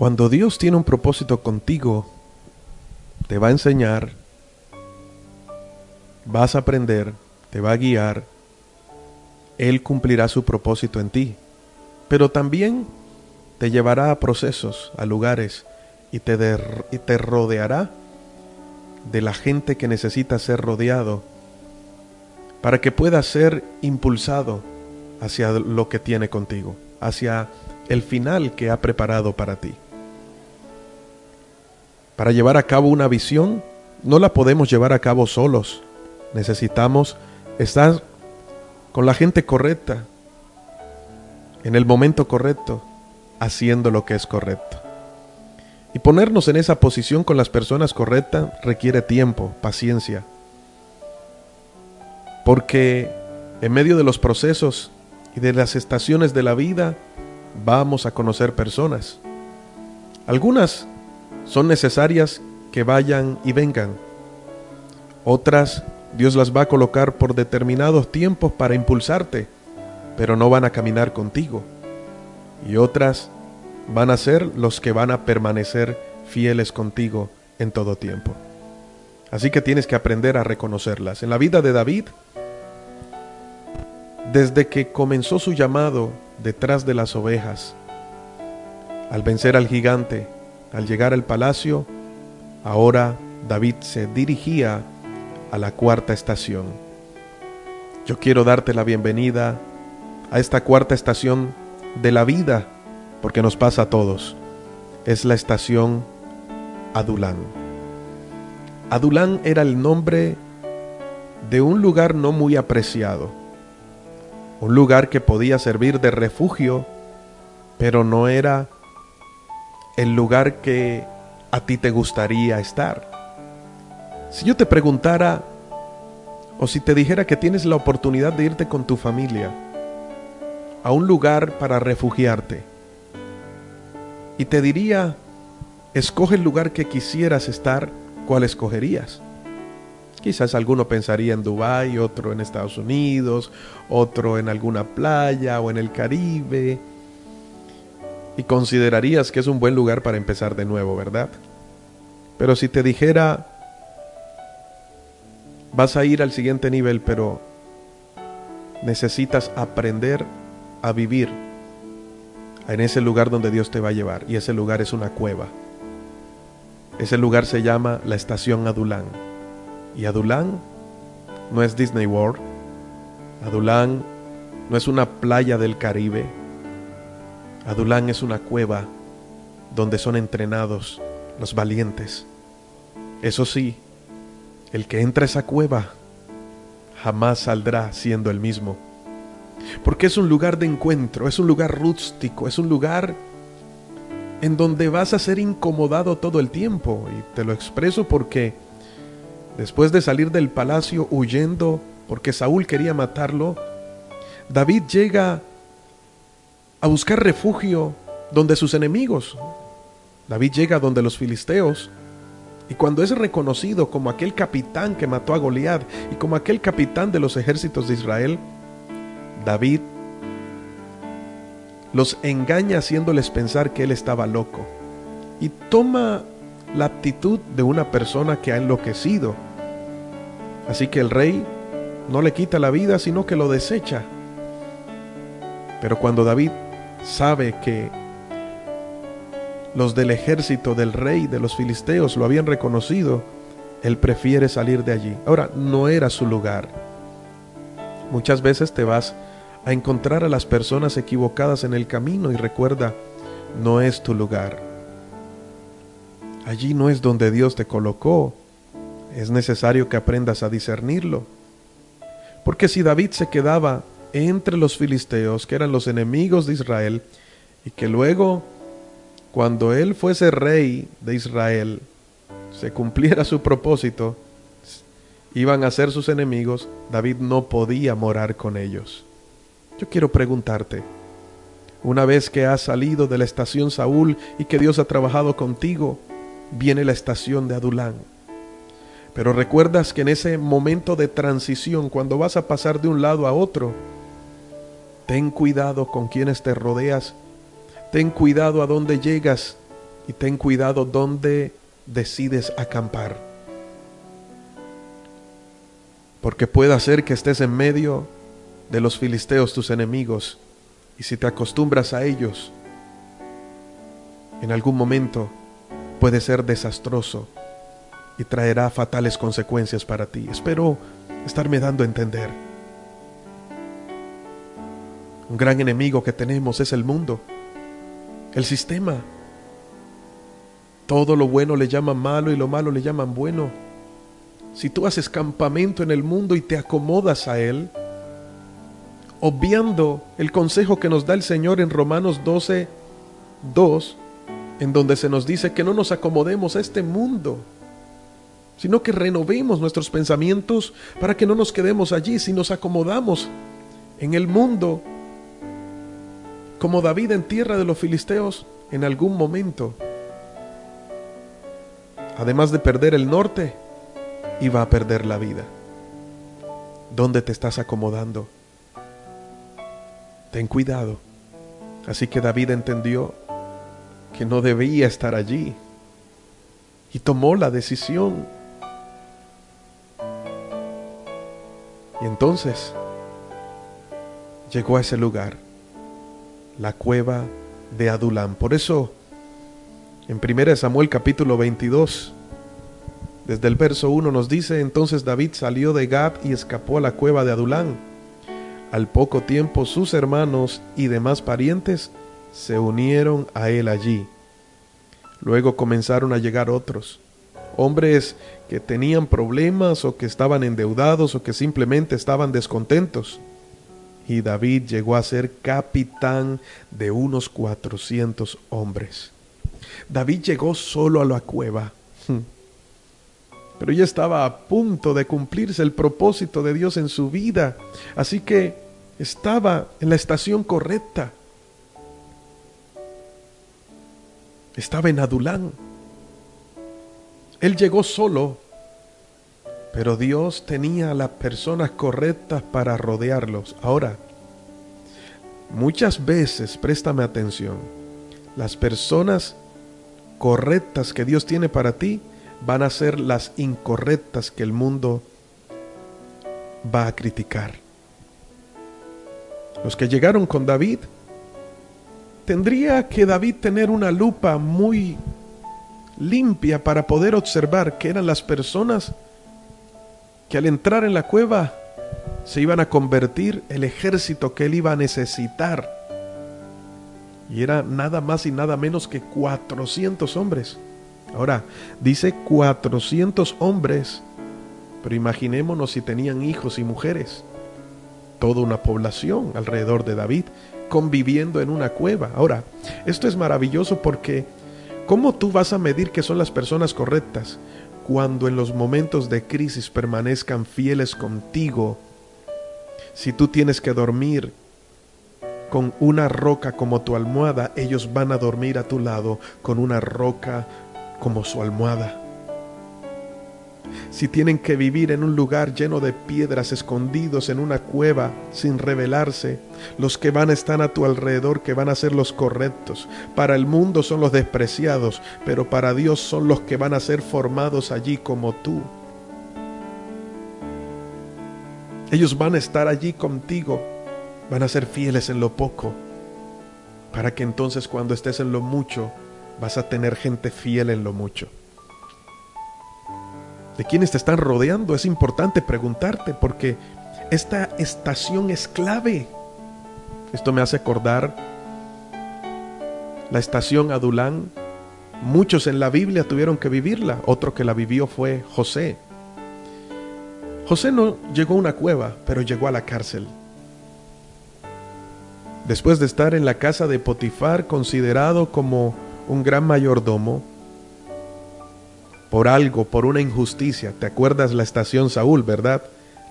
Cuando Dios tiene un propósito contigo, te va a enseñar, vas a aprender, te va a guiar, Él cumplirá su propósito en ti, pero también te llevará a procesos, a lugares, y te, te rodeará de la gente que necesita ser rodeado para que puedas ser impulsado hacia lo que tiene contigo, hacia el final que ha preparado para ti. Para llevar a cabo una visión, no la podemos llevar a cabo solos. Necesitamos estar con la gente correcta, en el momento correcto, haciendo lo que es correcto. Y ponernos en esa posición con las personas correctas requiere tiempo, paciencia. Porque en medio de los procesos y de las estaciones de la vida vamos a conocer personas. Algunas son necesarias que vayan y vengan. Otras Dios las va a colocar por determinados tiempos para impulsarte, pero no van a caminar contigo. Y otras van a ser los que van a permanecer fieles contigo en todo tiempo. Así que tienes que aprender a reconocerlas. En la vida de David, desde que comenzó su llamado detrás de las ovejas, al vencer al gigante, al llegar al palacio, ahora David se dirigía a la cuarta estación. Yo quiero darte la bienvenida a esta cuarta estación de la vida porque nos pasa a todos. Es la estación Adulán. Adulán era el nombre de un lugar no muy apreciado, un lugar que podía servir de refugio, pero no era el lugar que a ti te gustaría estar. Si yo te preguntara, o si te dijera que tienes la oportunidad de irte con tu familia a un lugar para refugiarte, y te diría, escoge el lugar que quisieras estar, ¿cuál escogerías? Quizás alguno pensaría en Dubái, otro en Estados Unidos, otro en alguna playa o en el Caribe. Y considerarías que es un buen lugar para empezar de nuevo, ¿verdad? Pero si te dijera, vas a ir al siguiente nivel, pero necesitas aprender a vivir en ese lugar donde Dios te va a llevar. Y ese lugar es una cueva. Ese lugar se llama la estación Adulán. Y Adulán no es Disney World. Adulán no es una playa del Caribe. Adulán es una cueva donde son entrenados los valientes. Eso sí, el que entra a esa cueva jamás saldrá siendo el mismo porque es un lugar de encuentro, es un lugar rústico, es un lugar en donde vas a ser incomodado todo el tiempo. Y te lo expreso porque después de salir del palacio huyendo porque Saúl quería matarlo, David llega a buscar refugio donde sus enemigos. David llega donde los filisteos. Y cuando es reconocido como aquel capitán que mató a Goliat y como aquel capitán de los ejércitos de Israel, David los engaña haciéndoles pensar que él estaba loco y toma la actitud de una persona que ha enloquecido. Así que el rey no le quita la vida, sino que lo desecha. Pero cuando David sabe que los del ejército del rey de los filisteos lo habían reconocido, él prefiere salir de allí. Ahora, no era su lugar. Muchas veces te vas a encontrar a las personas equivocadas en el camino y recuerda, no es tu lugar. Allí no es donde Dios te colocó. Es necesario que aprendas a discernirlo. Porque si David se quedaba entre los filisteos, que eran los enemigos de Israel, y que luego, cuando él fuese rey de Israel, se cumpliera su propósito, iban a ser sus enemigos, David no podía morar con ellos. Yo quiero preguntarte, una vez que has salido de la estación Saúl y que Dios ha trabajado contigo, viene la estación de Adulán. Pero recuerdas que en ese momento de transición, cuando vas a pasar de un lado a otro, ten cuidado con quienes te rodeas, ten cuidado a dónde llegas, Y ten cuidado donde decides acampar. Porque puede ser que estés en medio de los filisteos, tus enemigos, y si te acostumbras a ellos, en algún momento puede ser desastroso y traerá fatales consecuencias para ti. Espero estarme dando a entender. Un gran enemigo que tenemos es el mundo, el sistema. Todo lo bueno le llaman malo y lo malo le llaman bueno. Si tú haces campamento en el mundo y te acomodas a él, obviando el consejo que nos da el Señor en Romanos 12, 2, en donde se nos dice que no nos acomodemos a este mundo, sino que renovemos nuestros pensamientos para que no nos quedemos allí si nos acomodamos en el mundo, como David en tierra de los filisteos, en algún momento. Además de perder el norte, iba a perder la vida. ¿Dónde te estás acomodando? Ten cuidado. Así que David entendió que no debía estar allí y tomó la decisión Y entonces llegó a ese lugar, la cueva de Adulán. Por eso, en 1 Samuel capítulo 22, desde el verso 1 nos dice, entonces David salió de Gad y escapó a la cueva de Adulán. Al poco tiempo sus hermanos y demás parientes se unieron a él allí. Luego comenzaron a llegar otros hombres que tenían problemas o que estaban endeudados o que simplemente estaban descontentos. Y David llegó a ser capitán de unos cuatrocientos hombres. David llegó solo a la cueva, pero ya estaba a punto de cumplirse el propósito de Dios en su vida, así que estaba en la estación correcta. Estaba en Adulán él llegó solo, pero Dios tenía a las personas correctas para rodearlos. Ahora, muchas veces, préstame atención, las personas correctas que Dios tiene para ti van a ser las incorrectas que el mundo va a criticar. Los que llegaron con David, tendría que David tener una lupa muy limpia para poder observar que eran las personas que al entrar en la cueva se iban a convertir el ejército que él iba a necesitar. Y era nada más y nada menos que 400 hombres. Ahora, dice 400 hombres, pero imaginémonos si tenían hijos y mujeres. Toda una población alrededor de David conviviendo en una cueva. Ahora, esto es maravilloso porque ¿Cómo tú vas a medir que son las personas correctas cuando en los momentos de crisis permanezcan fieles contigo? Si tú tienes que dormir con una roca como tu almohada, ellos van a dormir a tu lado con una roca como su almohada si tienen que vivir en un lugar lleno de piedras, escondidos en una cueva, sin revelarse, los que van a estar a tu alrededor, que van a ser los correctos. Para el mundo son los despreciados, pero para Dios son los que van a ser formados allí como tú. Ellos van a estar allí contigo, van a ser fieles en lo poco, para que entonces cuando estés en lo mucho, vas a tener gente fiel en lo mucho de quienes te están rodeando, es importante preguntarte porque esta estación es clave. Esto me hace acordar la estación Adulán. Muchos en la Biblia tuvieron que vivirla, otro que la vivió fue José. José no llegó a una cueva, pero llegó a la cárcel. Después de estar en la casa de Potifar, considerado como un gran mayordomo, por algo, por una injusticia. ¿Te acuerdas la estación Saúl, verdad?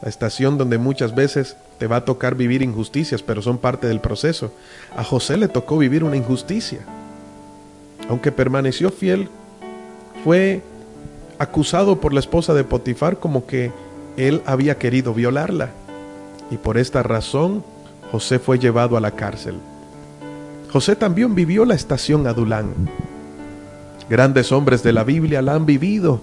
La estación donde muchas veces te va a tocar vivir injusticias, pero son parte del proceso. A José le tocó vivir una injusticia. Aunque permaneció fiel, fue acusado por la esposa de Potifar como que él había querido violarla. Y por esta razón José fue llevado a la cárcel. José también vivió la estación Adulán. Grandes hombres de la Biblia la han vivido.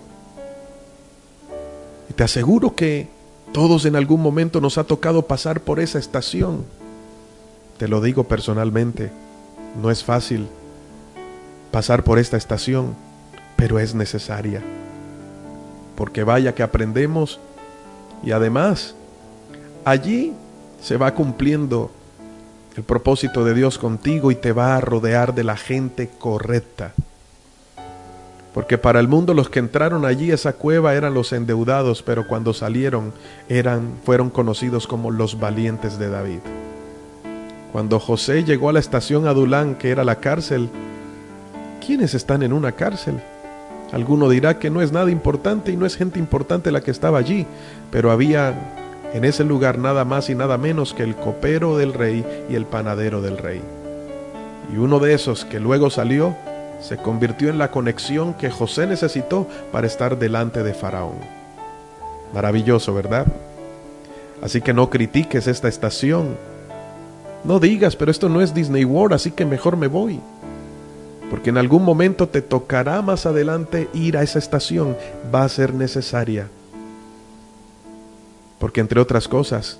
Y te aseguro que todos en algún momento nos ha tocado pasar por esa estación. Te lo digo personalmente, no es fácil pasar por esta estación, pero es necesaria. Porque vaya que aprendemos y además allí se va cumpliendo el propósito de Dios contigo y te va a rodear de la gente correcta. Porque para el mundo los que entraron allí esa cueva eran los endeudados, pero cuando salieron eran fueron conocidos como los valientes de David. Cuando José llegó a la estación Adulán, que era la cárcel, ¿quiénes están en una cárcel? Alguno dirá que no es nada importante y no es gente importante la que estaba allí, pero había en ese lugar nada más y nada menos que el copero del rey y el panadero del rey. Y uno de esos que luego salió se convirtió en la conexión que José necesitó para estar delante de Faraón. Maravilloso, ¿verdad? Así que no critiques esta estación. No digas, pero esto no es Disney World, así que mejor me voy. Porque en algún momento te tocará más adelante ir a esa estación. Va a ser necesaria. Porque entre otras cosas,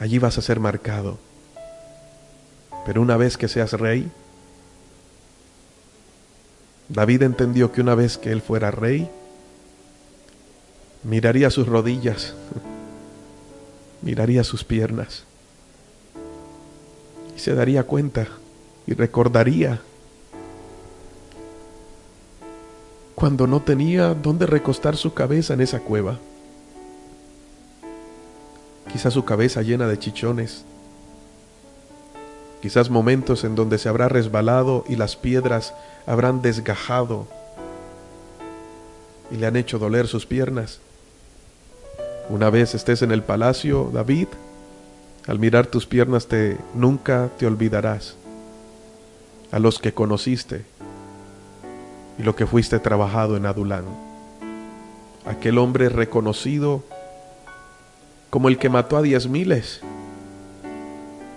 allí vas a ser marcado. Pero una vez que seas rey, David entendió que una vez que él fuera rey, miraría sus rodillas, miraría sus piernas y se daría cuenta y recordaría cuando no tenía dónde recostar su cabeza en esa cueva. Quizás su cabeza llena de chichones, quizás momentos en donde se habrá resbalado y las piedras habrán desgajado y le han hecho doler sus piernas. Una vez estés en el palacio, David, al mirar tus piernas te nunca te olvidarás a los que conociste y lo que fuiste trabajado en Adulán. Aquel hombre reconocido como el que mató a diez miles.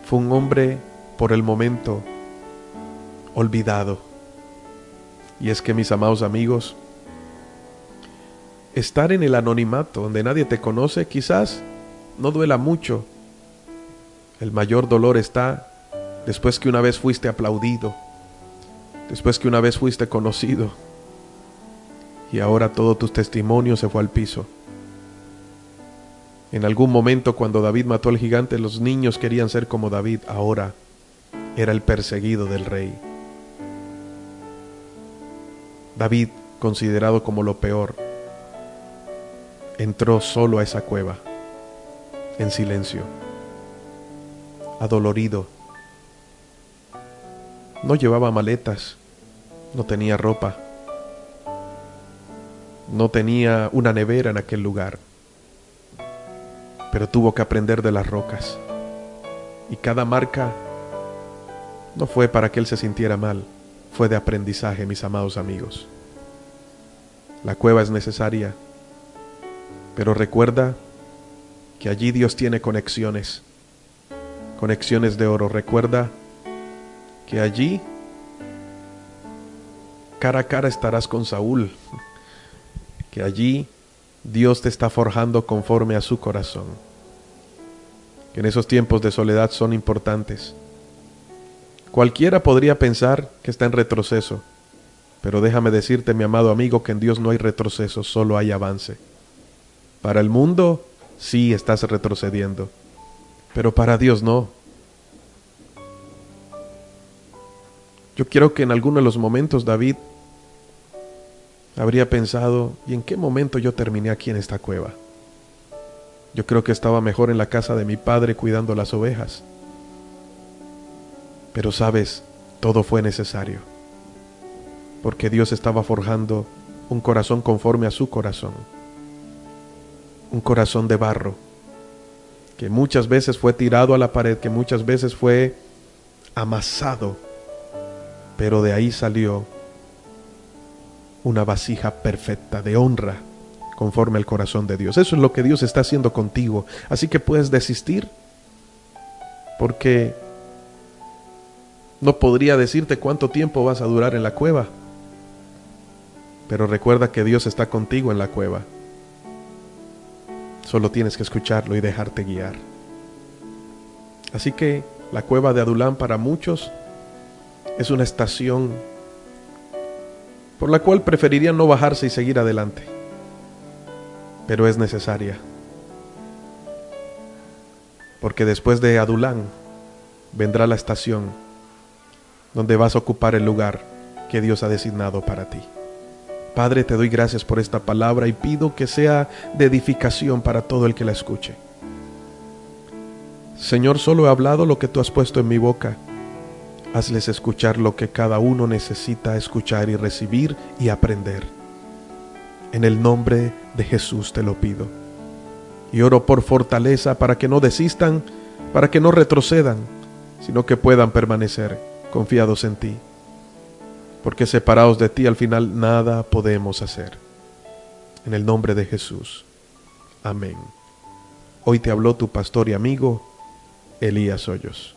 Fue un hombre por el momento olvidado. Y es que mis amados amigos, estar en el anonimato donde nadie te conoce quizás no duela mucho. El mayor dolor está después que una vez fuiste aplaudido, después que una vez fuiste conocido y ahora todo tu testimonio se fue al piso. En algún momento cuando David mató al gigante, los niños querían ser como David. Ahora era el perseguido del rey. David, considerado como lo peor, entró solo a esa cueva, en silencio, adolorido. No llevaba maletas, no tenía ropa, no tenía una nevera en aquel lugar pero tuvo que aprender de las rocas. Y cada marca no fue para que él se sintiera mal, fue de aprendizaje, mis amados amigos. La cueva es necesaria, pero recuerda que allí Dios tiene conexiones, conexiones de oro. Recuerda que allí cara a cara estarás con Saúl, que allí Dios te está forjando conforme a su corazón. Que en esos tiempos de soledad son importantes. Cualquiera podría pensar que está en retroceso, pero déjame decirte, mi amado amigo, que en Dios no hay retroceso, solo hay avance. Para el mundo sí estás retrocediendo, pero para Dios no. Yo quiero que en alguno de los momentos David habría pensado, ¿y en qué momento yo terminé aquí en esta cueva? Yo creo que estaba mejor en la casa de mi padre cuidando las ovejas. Pero sabes, todo fue necesario, porque Dios estaba forjando un corazón conforme a su corazón, un corazón de barro, que muchas veces fue tirado a la pared, que muchas veces fue amasado, pero de ahí salió una vasija perfecta de honra conforme al corazón de Dios. Eso es lo que Dios está haciendo contigo. Así que puedes desistir porque no podría decirte cuánto tiempo vas a durar en la cueva. Pero recuerda que Dios está contigo en la cueva. Solo tienes que escucharlo y dejarte guiar. Así que la cueva de Adulán para muchos es una estación por la cual preferirían no bajarse y seguir adelante. Pero es necesaria. Porque después de Adulán vendrá la estación donde vas a ocupar el lugar que Dios ha designado para ti. Padre, te doy gracias por esta palabra y pido que sea de edificación para todo el que la escuche. Señor, solo he hablado lo que tú has puesto en mi boca. Hazles escuchar lo que cada uno necesita escuchar y recibir y aprender. En el nombre de Jesús te lo pido. Y oro por fortaleza para que no desistan, para que no retrocedan, sino que puedan permanecer confiados en ti. Porque separados de ti al final nada podemos hacer. En el nombre de Jesús. Amén. Hoy te habló tu pastor y amigo Elías Hoyos.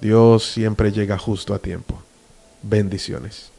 Dios siempre llega justo a tiempo. Bendiciones.